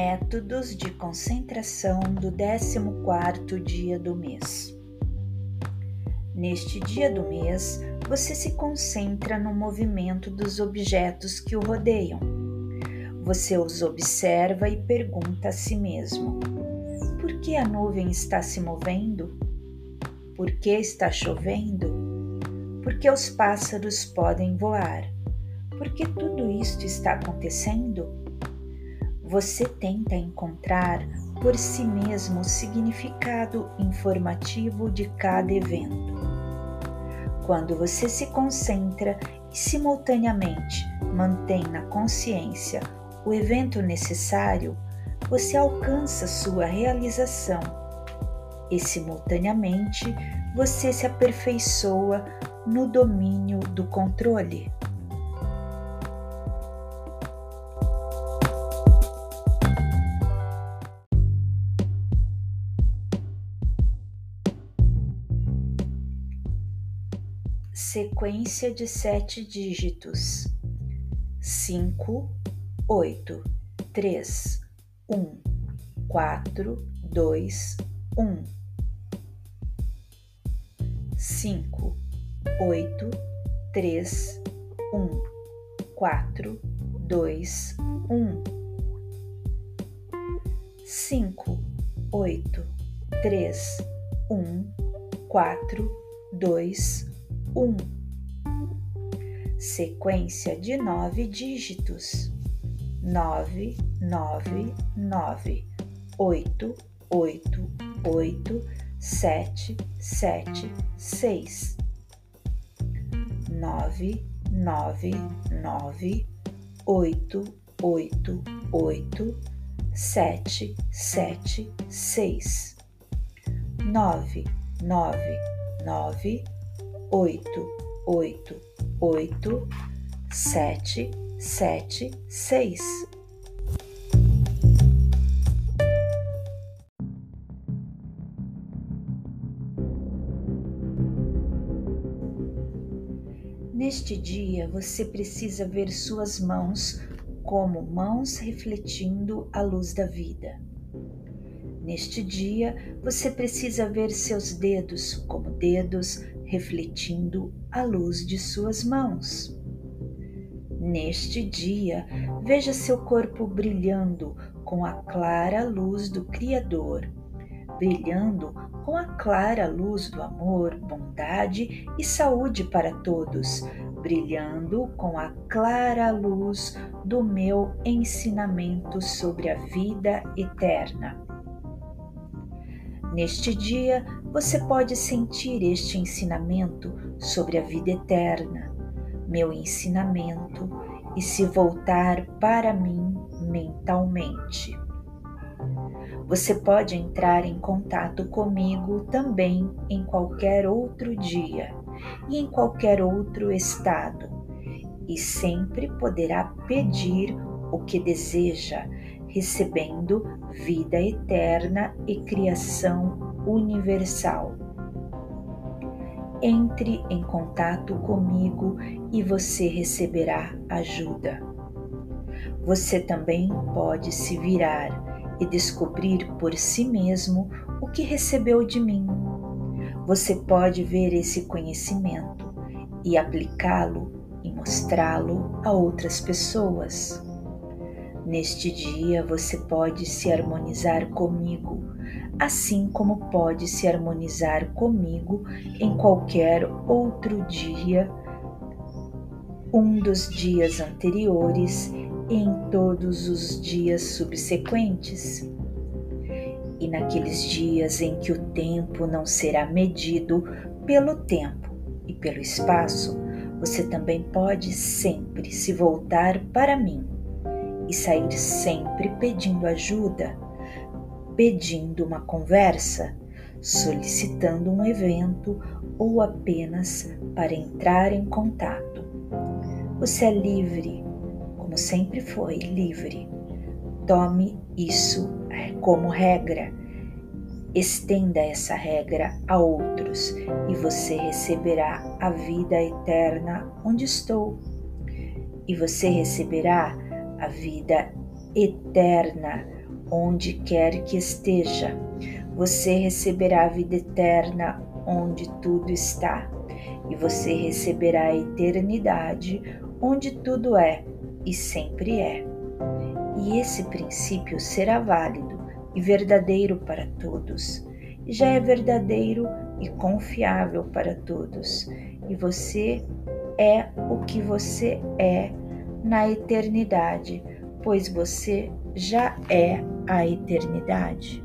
Métodos de concentração do 14º dia do mês. Neste dia do mês, você se concentra no movimento dos objetos que o rodeiam. Você os observa e pergunta a si mesmo: por que a nuvem está se movendo? Por que está chovendo? Por que os pássaros podem voar? Por que tudo isto está acontecendo? Você tenta encontrar por si mesmo o significado informativo de cada evento. Quando você se concentra e simultaneamente mantém na consciência o evento necessário, você alcança sua realização e, simultaneamente, você se aperfeiçoa no domínio do controle. Sequência de sete dígitos: cinco, oito, três, um, quatro, dois, um, cinco, oito, três, um, quatro, dois, um, cinco, oito, três, um, quatro, dois, um. Sequência de nove dígitos: nove, nove, nove, oito, oito, oito, sete, sete, seis. Nove, nove, nove, oito, oito, oito, sete, sete, seis. Nove, nove, nove oito, oito, oito, sete, sete, seis. Neste dia você precisa ver suas mãos como mãos refletindo a luz da vida. Neste dia você precisa ver seus dedos como dedos refletindo a luz de suas mãos. Neste dia, veja seu corpo brilhando com a clara luz do Criador, brilhando com a clara luz do amor, bondade e saúde para todos, brilhando com a clara luz do meu ensinamento sobre a vida eterna. Neste dia, você pode sentir este ensinamento sobre a vida eterna, meu ensinamento, e se voltar para mim mentalmente. Você pode entrar em contato comigo também em qualquer outro dia e em qualquer outro estado, e sempre poderá pedir o que deseja recebendo vida eterna e criação universal. Entre em contato comigo e você receberá ajuda. Você também pode se virar e descobrir por si mesmo o que recebeu de mim. Você pode ver esse conhecimento e aplicá-lo e mostrá-lo a outras pessoas. Neste dia você pode se harmonizar comigo, assim como pode se harmonizar comigo em qualquer outro dia, um dos dias anteriores e em todos os dias subsequentes. E naqueles dias em que o tempo não será medido pelo tempo e pelo espaço, você também pode sempre se voltar para mim e sair sempre pedindo ajuda, pedindo uma conversa, solicitando um evento ou apenas para entrar em contato. Você é livre, como sempre foi livre. Tome isso como regra. Estenda essa regra a outros e você receberá a vida eterna onde estou. E você receberá a vida eterna onde quer que esteja. Você receberá a vida eterna onde tudo está, e você receberá a eternidade onde tudo é e sempre é. E esse princípio será válido e verdadeiro para todos. Já é verdadeiro e confiável para todos. E você é o que você é na eternidade, pois você já é a eternidade.